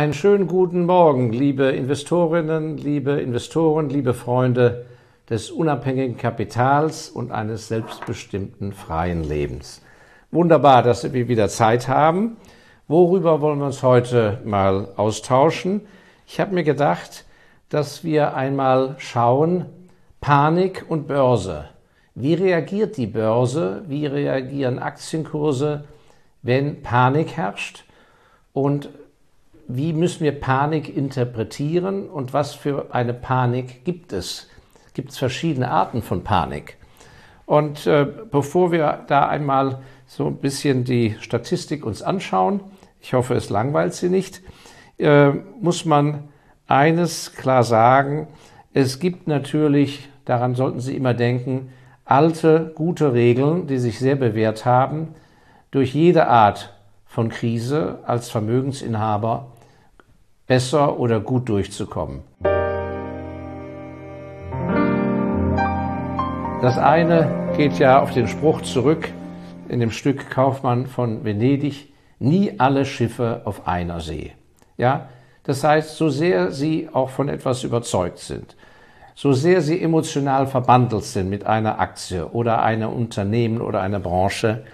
Einen schönen guten Morgen, liebe Investorinnen, liebe Investoren, liebe Freunde des unabhängigen Kapitals und eines selbstbestimmten freien Lebens. Wunderbar, dass wir wieder Zeit haben. Worüber wollen wir uns heute mal austauschen? Ich habe mir gedacht, dass wir einmal schauen, Panik und Börse. Wie reagiert die Börse? Wie reagieren Aktienkurse, wenn Panik herrscht? Und wie müssen wir Panik interpretieren und was für eine Panik gibt es? Gibt es verschiedene Arten von Panik? Und äh, bevor wir da einmal so ein bisschen die Statistik uns anschauen, ich hoffe, es langweilt Sie nicht, äh, muss man eines klar sagen, es gibt natürlich, daran sollten Sie immer denken, alte, gute Regeln, die sich sehr bewährt haben, durch jede Art von Krise als Vermögensinhaber besser oder gut durchzukommen. Das eine geht ja auf den Spruch zurück in dem Stück Kaufmann von Venedig, nie alle Schiffe auf einer See. Ja, das heißt, so sehr Sie auch von etwas überzeugt sind, so sehr Sie emotional verbandelt sind mit einer Aktie oder einem Unternehmen oder einer Branche,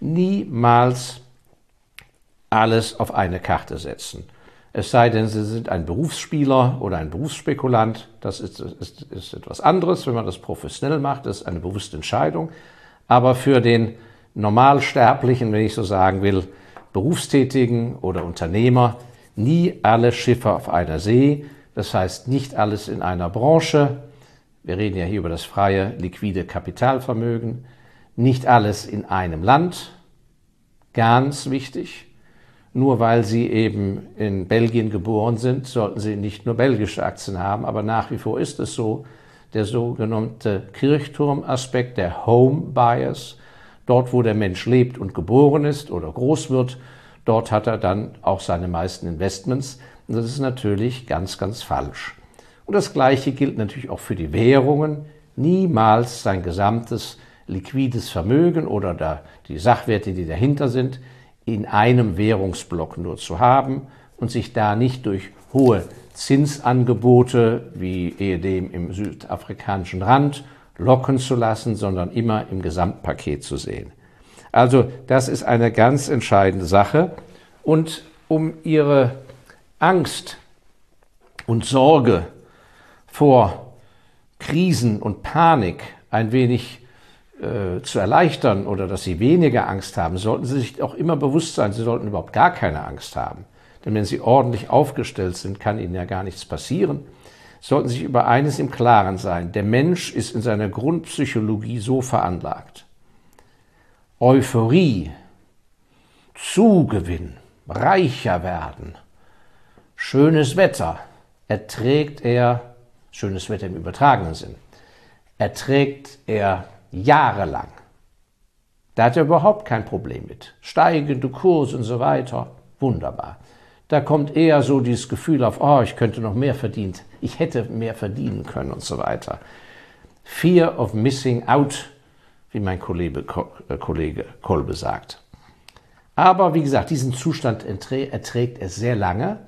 niemals alles auf eine Karte setzen. Es sei denn, Sie sind ein Berufsspieler oder ein Berufsspekulant. Das ist, ist, ist etwas anderes. Wenn man das professionell macht, das ist eine bewusste Entscheidung. Aber für den Normalsterblichen, wenn ich so sagen will, Berufstätigen oder Unternehmer, nie alle Schiffe auf einer See. Das heißt, nicht alles in einer Branche. Wir reden ja hier über das freie, liquide Kapitalvermögen. Nicht alles in einem Land. Ganz wichtig. Nur weil Sie eben in Belgien geboren sind, sollten Sie nicht nur belgische Aktien haben, aber nach wie vor ist es so, der sogenannte Kirchturmaspekt, der Home Bias, dort wo der Mensch lebt und geboren ist oder groß wird, dort hat er dann auch seine meisten Investments. Und das ist natürlich ganz, ganz falsch. Und das Gleiche gilt natürlich auch für die Währungen. Niemals sein gesamtes liquides Vermögen oder die Sachwerte, die dahinter sind, in einem Währungsblock nur zu haben und sich da nicht durch hohe Zinsangebote wie ehedem im südafrikanischen Rand locken zu lassen, sondern immer im Gesamtpaket zu sehen. Also das ist eine ganz entscheidende Sache. Und um Ihre Angst und Sorge vor Krisen und Panik ein wenig äh, zu erleichtern oder dass sie weniger Angst haben, sollten sie sich auch immer bewusst sein, sie sollten überhaupt gar keine Angst haben. Denn wenn sie ordentlich aufgestellt sind, kann ihnen ja gar nichts passieren. Sollten sich über eines im Klaren sein. Der Mensch ist in seiner Grundpsychologie so veranlagt. Euphorie, Zugewinn, reicher werden, schönes Wetter erträgt er, schönes Wetter im übertragenen Sinn, erträgt er jahrelang. Da hat er überhaupt kein Problem mit. Steigende Kurse und so weiter, wunderbar. Da kommt eher so dieses Gefühl auf, oh, ich könnte noch mehr verdient, ich hätte mehr verdienen können und so weiter. Fear of missing out, wie mein Kollege, äh, Kollege Kolbe sagt. Aber wie gesagt, diesen Zustand erträgt er sehr lange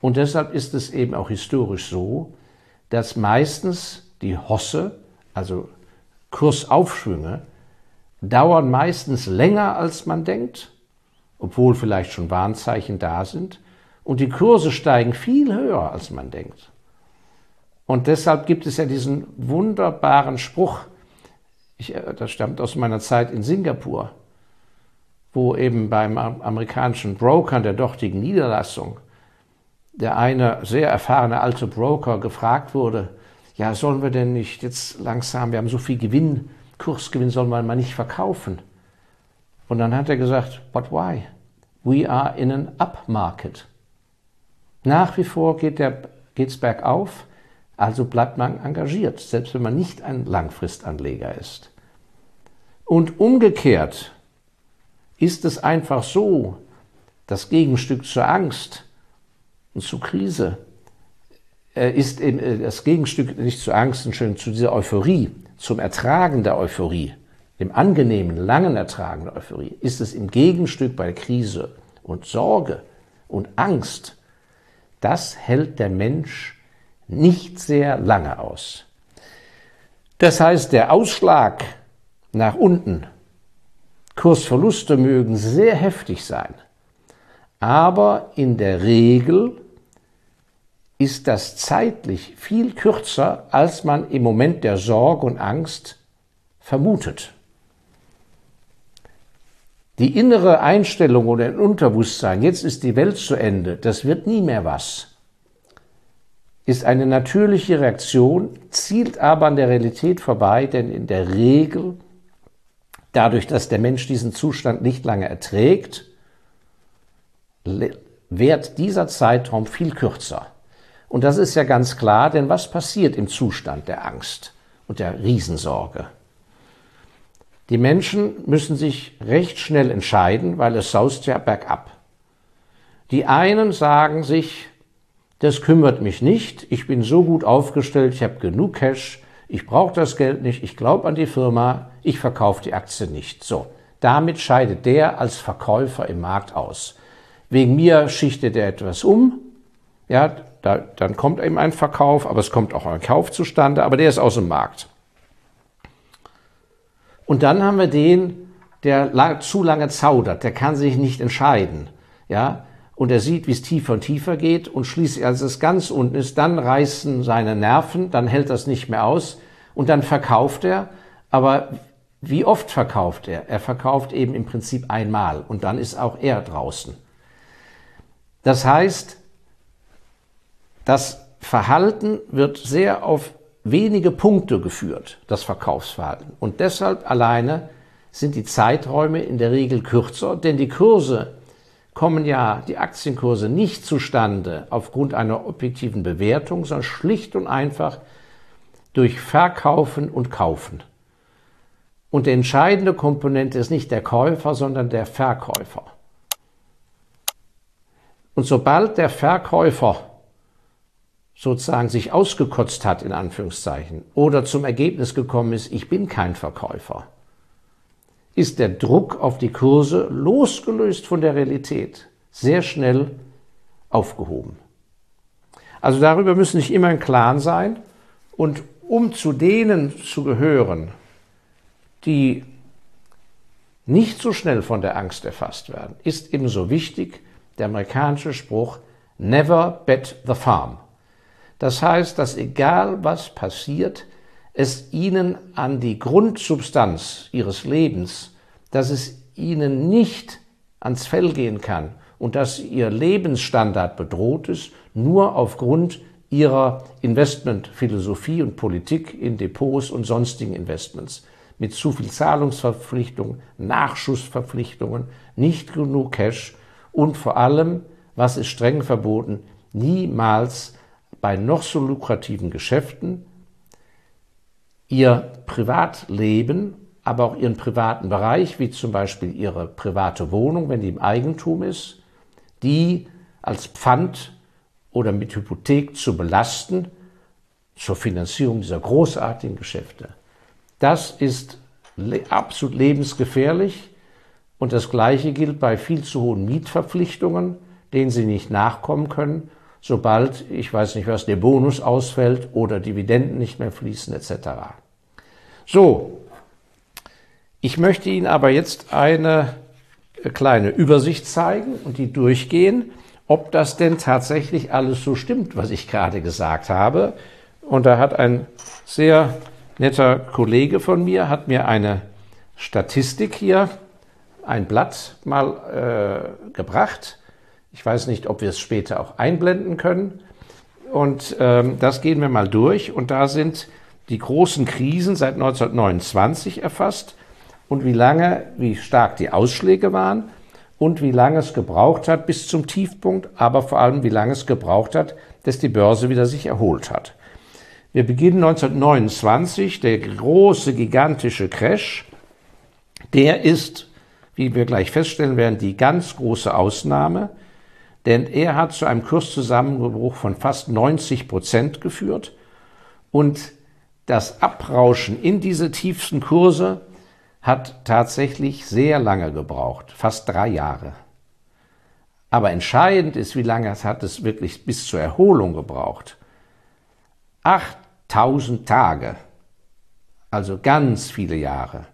und deshalb ist es eben auch historisch so, dass meistens die Hosse, also Kursaufschwünge dauern meistens länger, als man denkt, obwohl vielleicht schon Warnzeichen da sind, und die Kurse steigen viel höher, als man denkt. Und deshalb gibt es ja diesen wunderbaren Spruch, ich, äh, das stammt aus meiner Zeit in Singapur, wo eben beim amerikanischen Broker der dortigen Niederlassung der eine sehr erfahrene alte Broker gefragt wurde, ja, sollen wir denn nicht jetzt langsam, wir haben so viel Gewinn, Kursgewinn, sollen wir mal nicht verkaufen? Und dann hat er gesagt, but why? We are in an upmarket. Nach wie vor geht es bergauf, also bleibt man engagiert, selbst wenn man nicht ein Langfristanleger ist. Und umgekehrt ist es einfach so, das Gegenstück zur Angst und zur Krise ist äh, das Gegenstück nicht zu Angst, sondern zu dieser Euphorie, zum Ertragen der Euphorie, dem angenehmen, langen Ertragen der Euphorie, ist es im Gegenstück bei Krise und Sorge und Angst, das hält der Mensch nicht sehr lange aus. Das heißt, der Ausschlag nach unten, Kursverluste mögen sehr heftig sein, aber in der Regel ist das zeitlich viel kürzer, als man im Moment der Sorge und Angst vermutet. Die innere Einstellung oder ein Unterbewusstsein, jetzt ist die Welt zu Ende, das wird nie mehr was, ist eine natürliche Reaktion, zielt aber an der Realität vorbei, denn in der Regel, dadurch, dass der Mensch diesen Zustand nicht lange erträgt, wird dieser Zeitraum viel kürzer. Und das ist ja ganz klar, denn was passiert im Zustand der Angst und der Riesensorge? Die Menschen müssen sich recht schnell entscheiden, weil es saust ja bergab. Die einen sagen sich, das kümmert mich nicht, ich bin so gut aufgestellt, ich habe genug Cash, ich brauche das Geld nicht, ich glaube an die Firma, ich verkaufe die Aktie nicht. So, damit scheidet der als Verkäufer im Markt aus. Wegen mir schichtet er etwas um, ja, da, dann kommt eben ein Verkauf, aber es kommt auch ein Kauf zustande, aber der ist aus dem Markt. Und dann haben wir den, der zu lange zaudert, der kann sich nicht entscheiden. Ja, und er sieht, wie es tiefer und tiefer geht und schließlich, als es ganz unten ist, dann reißen seine Nerven, dann hält das nicht mehr aus und dann verkauft er. Aber wie oft verkauft er? Er verkauft eben im Prinzip einmal und dann ist auch er draußen. Das heißt, das Verhalten wird sehr auf wenige Punkte geführt, das Verkaufsverhalten. Und deshalb alleine sind die Zeiträume in der Regel kürzer, denn die Kurse kommen ja, die Aktienkurse nicht zustande aufgrund einer objektiven Bewertung, sondern schlicht und einfach durch Verkaufen und Kaufen. Und die entscheidende Komponente ist nicht der Käufer, sondern der Verkäufer. Und sobald der Verkäufer sozusagen sich ausgekotzt hat, in Anführungszeichen, oder zum Ergebnis gekommen ist, ich bin kein Verkäufer, ist der Druck auf die Kurse, losgelöst von der Realität, sehr schnell aufgehoben. Also darüber müssen sich immer im Klaren sein und um zu denen zu gehören, die nicht so schnell von der Angst erfasst werden, ist ebenso wichtig der amerikanische Spruch Never bet the farm. Das heißt, dass egal was passiert, es ihnen an die Grundsubstanz ihres Lebens, dass es ihnen nicht ans Fell gehen kann und dass ihr Lebensstandard bedroht ist, nur aufgrund ihrer Investmentphilosophie und Politik in Depots und sonstigen Investments. Mit zu viel Zahlungsverpflichtungen, Nachschussverpflichtungen, nicht genug Cash und vor allem, was ist streng verboten, niemals bei noch so lukrativen Geschäften ihr Privatleben, aber auch ihren privaten Bereich, wie zum Beispiel ihre private Wohnung, wenn die im Eigentum ist, die als Pfand oder mit Hypothek zu belasten zur Finanzierung dieser großartigen Geschäfte. Das ist absolut lebensgefährlich und das Gleiche gilt bei viel zu hohen Mietverpflichtungen, denen sie nicht nachkommen können sobald, ich weiß nicht was, der Bonus ausfällt oder Dividenden nicht mehr fließen etc. So, ich möchte Ihnen aber jetzt eine kleine Übersicht zeigen und die durchgehen, ob das denn tatsächlich alles so stimmt, was ich gerade gesagt habe. Und da hat ein sehr netter Kollege von mir, hat mir eine Statistik hier, ein Blatt mal äh, gebracht ich weiß nicht, ob wir es später auch einblenden können. Und ähm, das gehen wir mal durch. Und da sind die großen Krisen seit 1929 erfasst und wie lange, wie stark die Ausschläge waren und wie lange es gebraucht hat bis zum Tiefpunkt, aber vor allem wie lange es gebraucht hat, dass die Börse wieder sich erholt hat. Wir beginnen 1929, der große, gigantische Crash. Der ist, wie wir gleich feststellen werden, die ganz große Ausnahme denn er hat zu einem Kurszusammenbruch von fast 90 Prozent geführt und das Abrauschen in diese tiefsten Kurse hat tatsächlich sehr lange gebraucht, fast drei Jahre. Aber entscheidend ist, wie lange hat es wirklich bis zur Erholung gebraucht. 8000 Tage, also ganz viele Jahre.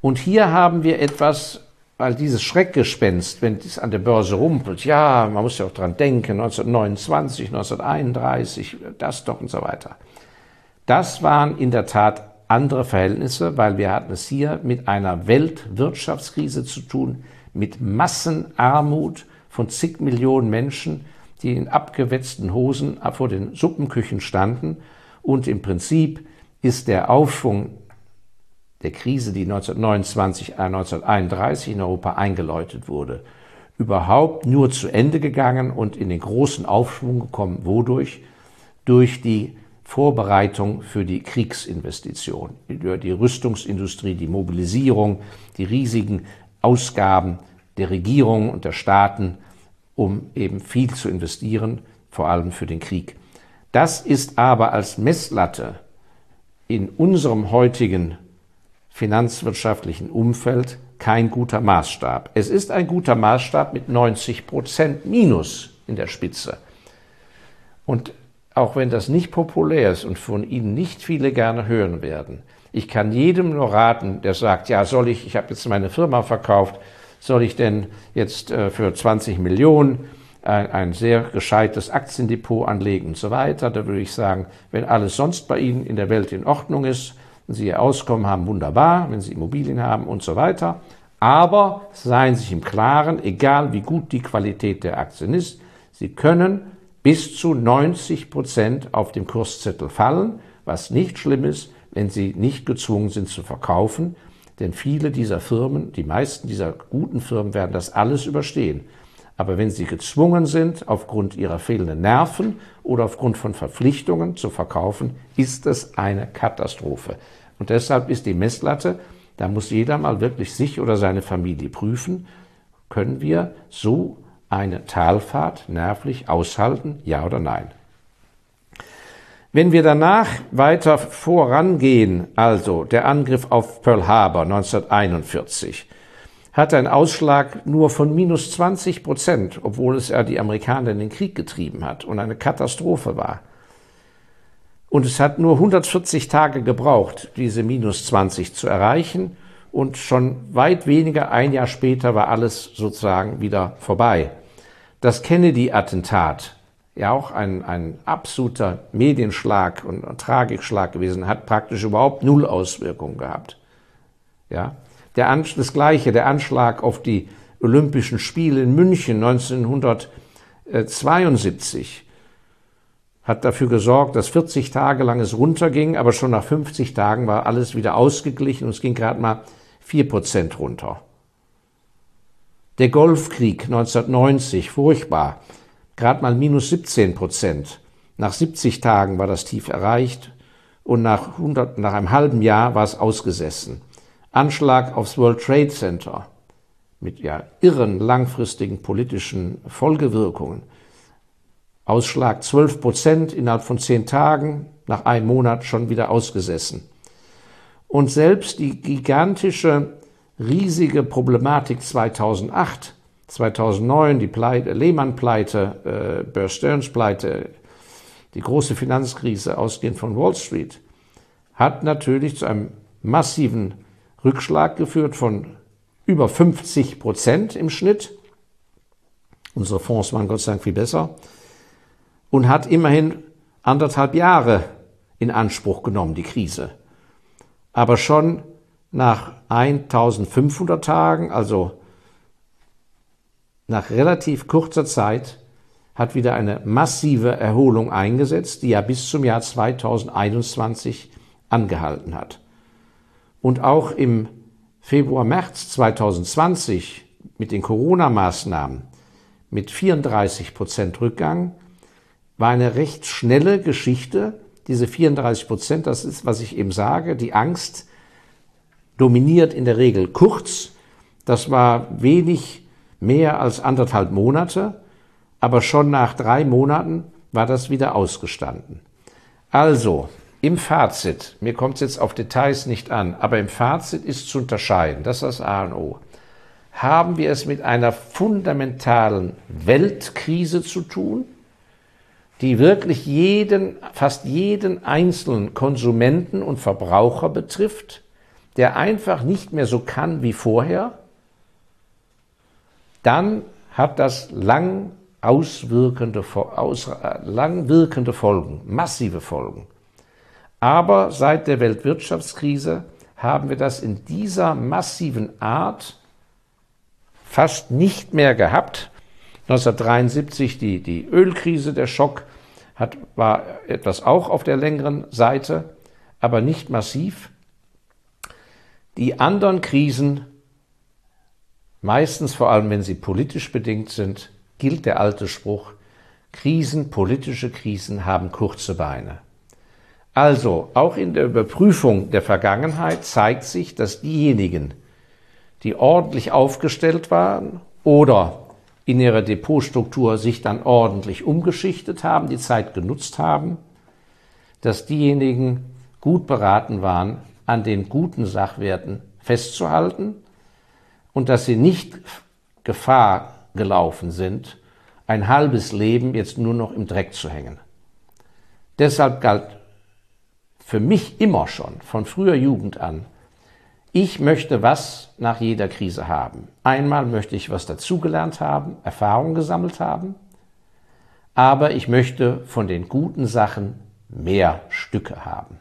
Und hier haben wir etwas, weil dieses Schreckgespenst, wenn es an der Börse rumpelt, ja, man muss ja auch dran denken, 1929, 1931, das doch und so weiter. Das waren in der Tat andere Verhältnisse, weil wir hatten es hier mit einer Weltwirtschaftskrise zu tun, mit Massenarmut von zig Millionen Menschen, die in abgewetzten Hosen vor den Suppenküchen standen. Und im Prinzip ist der Aufschwung der Krise, die 1929, 1931 in Europa eingeläutet wurde, überhaupt nur zu Ende gegangen und in den großen Aufschwung gekommen. Wodurch? Durch die Vorbereitung für die Kriegsinvestition, durch die Rüstungsindustrie, die Mobilisierung, die riesigen Ausgaben der Regierungen und der Staaten, um eben viel zu investieren, vor allem für den Krieg. Das ist aber als Messlatte in unserem heutigen finanzwirtschaftlichen Umfeld kein guter Maßstab. Es ist ein guter Maßstab mit 90 Prozent Minus in der Spitze. Und auch wenn das nicht populär ist und von Ihnen nicht viele gerne hören werden, ich kann jedem nur raten, der sagt, ja, soll ich, ich habe jetzt meine Firma verkauft, soll ich denn jetzt äh, für 20 Millionen ein, ein sehr gescheites Aktiendepot anlegen und so weiter. Da würde ich sagen, wenn alles sonst bei Ihnen in der Welt in Ordnung ist, und Sie Ihr Auskommen haben, wunderbar, wenn Sie Immobilien haben und so weiter. Aber seien Sie sich im Klaren, egal wie gut die Qualität der Aktien ist, Sie können bis zu 90 Prozent auf dem Kurszettel fallen, was nicht schlimm ist, wenn sie nicht gezwungen sind zu verkaufen, denn viele dieser Firmen, die meisten dieser guten Firmen werden das alles überstehen. Aber wenn sie gezwungen sind, aufgrund ihrer fehlenden Nerven oder aufgrund von Verpflichtungen zu verkaufen, ist es eine Katastrophe. Und deshalb ist die Messlatte, da muss jeder mal wirklich sich oder seine Familie prüfen, können wir so eine Talfahrt nervlich aushalten, ja oder nein? Wenn wir danach weiter vorangehen, also der Angriff auf Pearl Harbor 1941, hat einen Ausschlag nur von minus 20 Prozent, obwohl es ja die Amerikaner in den Krieg getrieben hat und eine Katastrophe war. Und es hat nur 140 Tage gebraucht, diese minus 20 zu erreichen. Und schon weit weniger, ein Jahr später, war alles sozusagen wieder vorbei. Das Kennedy-Attentat ja auch ein, ein absoluter Medienschlag und Tragikschlag gewesen, hat praktisch überhaupt null Auswirkungen gehabt. Ja, der, das gleiche, der Anschlag auf die Olympischen Spiele in München 1972 hat dafür gesorgt, dass 40 Tage lang es runterging, aber schon nach 50 Tagen war alles wieder ausgeglichen und es ging gerade mal 4 Prozent runter. Der Golfkrieg 1990, furchtbar gerade mal minus 17 Prozent. Nach 70 Tagen war das Tief erreicht und nach, 100, nach einem halben Jahr war es ausgesessen. Anschlag aufs World Trade Center mit ja irren langfristigen politischen Folgewirkungen. Ausschlag 12 Prozent innerhalb von zehn Tagen, nach einem Monat schon wieder ausgesessen. Und selbst die gigantische, riesige Problematik 2008 2009 die Pleite, Lehman-Pleite, äh, Bear Stearns-Pleite, die große Finanzkrise ausgehend von Wall Street, hat natürlich zu einem massiven Rückschlag geführt von über 50 Prozent im Schnitt. Unsere Fonds waren Gott sei Dank viel besser und hat immerhin anderthalb Jahre in Anspruch genommen, die Krise. Aber schon nach 1500 Tagen, also nach relativ kurzer Zeit hat wieder eine massive Erholung eingesetzt, die ja bis zum Jahr 2021 angehalten hat. Und auch im Februar, März 2020 mit den Corona-Maßnahmen mit 34 Prozent Rückgang war eine recht schnelle Geschichte. Diese 34 Prozent, das ist, was ich eben sage, die Angst dominiert in der Regel kurz. Das war wenig mehr als anderthalb Monate, aber schon nach drei Monaten war das wieder ausgestanden. Also, im Fazit, mir kommt es jetzt auf Details nicht an, aber im Fazit ist zu unterscheiden, das ist das A und O. haben wir es mit einer fundamentalen Weltkrise zu tun, die wirklich jeden, fast jeden einzelnen Konsumenten und Verbraucher betrifft, der einfach nicht mehr so kann wie vorher, dann hat das lang auswirkende, aus, lang wirkende Folgen, massive Folgen. Aber seit der Weltwirtschaftskrise haben wir das in dieser massiven Art fast nicht mehr gehabt. 1973 die, die Ölkrise, der Schock, hat, war etwas auch auf der längeren Seite, aber nicht massiv. Die anderen Krisen, meistens vor allem wenn sie politisch bedingt sind, gilt der alte Spruch, Krisen, politische Krisen haben kurze Beine. Also, auch in der Überprüfung der Vergangenheit zeigt sich, dass diejenigen, die ordentlich aufgestellt waren oder in ihrer Depotstruktur sich dann ordentlich umgeschichtet haben, die Zeit genutzt haben, dass diejenigen gut beraten waren, an den guten Sachwerten festzuhalten und dass sie nicht Gefahr gelaufen sind, ein halbes Leben jetzt nur noch im Dreck zu hängen. Deshalb galt für mich immer schon, von früher Jugend an, ich möchte was nach jeder Krise haben. Einmal möchte ich was dazugelernt haben, Erfahrung gesammelt haben, aber ich möchte von den guten Sachen mehr Stücke haben,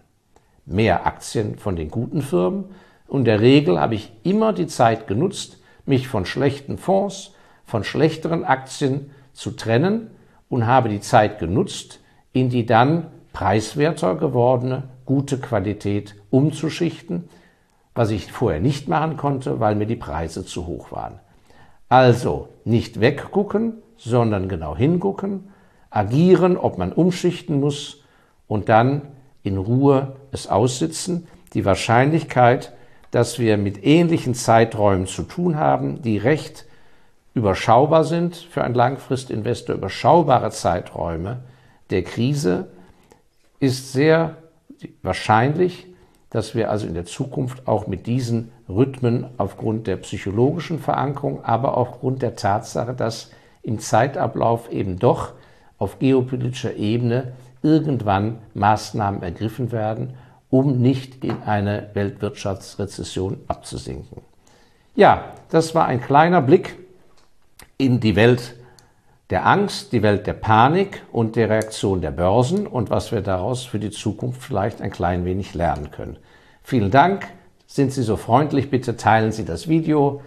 mehr Aktien von den guten Firmen. Und in der Regel habe ich immer die Zeit genutzt, mich von schlechten Fonds, von schlechteren Aktien zu trennen und habe die Zeit genutzt, in die dann preiswerter gewordene gute Qualität umzuschichten, was ich vorher nicht machen konnte, weil mir die Preise zu hoch waren. Also nicht weggucken, sondern genau hingucken, agieren, ob man umschichten muss und dann in Ruhe es aussitzen. Die Wahrscheinlichkeit, dass wir mit ähnlichen Zeiträumen zu tun haben, die recht überschaubar sind für einen Langfristinvestor, überschaubare Zeiträume der Krise, ist sehr wahrscheinlich, dass wir also in der Zukunft auch mit diesen Rhythmen aufgrund der psychologischen Verankerung, aber auch aufgrund der Tatsache, dass im Zeitablauf eben doch auf geopolitischer Ebene irgendwann Maßnahmen ergriffen werden, um nicht in eine Weltwirtschaftsrezession abzusinken. Ja, das war ein kleiner Blick in die Welt der Angst, die Welt der Panik und der Reaktion der Börsen und was wir daraus für die Zukunft vielleicht ein klein wenig lernen können. Vielen Dank. Sind Sie so freundlich, bitte teilen Sie das Video,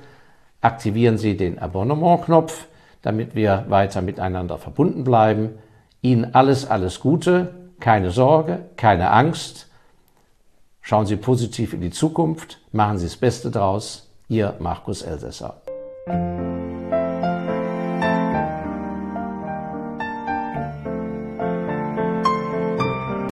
aktivieren Sie den Abonnement-Knopf, damit wir weiter miteinander verbunden bleiben. Ihnen alles, alles Gute, keine Sorge, keine Angst. Schauen Sie positiv in die Zukunft, machen Sie das Beste draus. Ihr Markus Elsässer.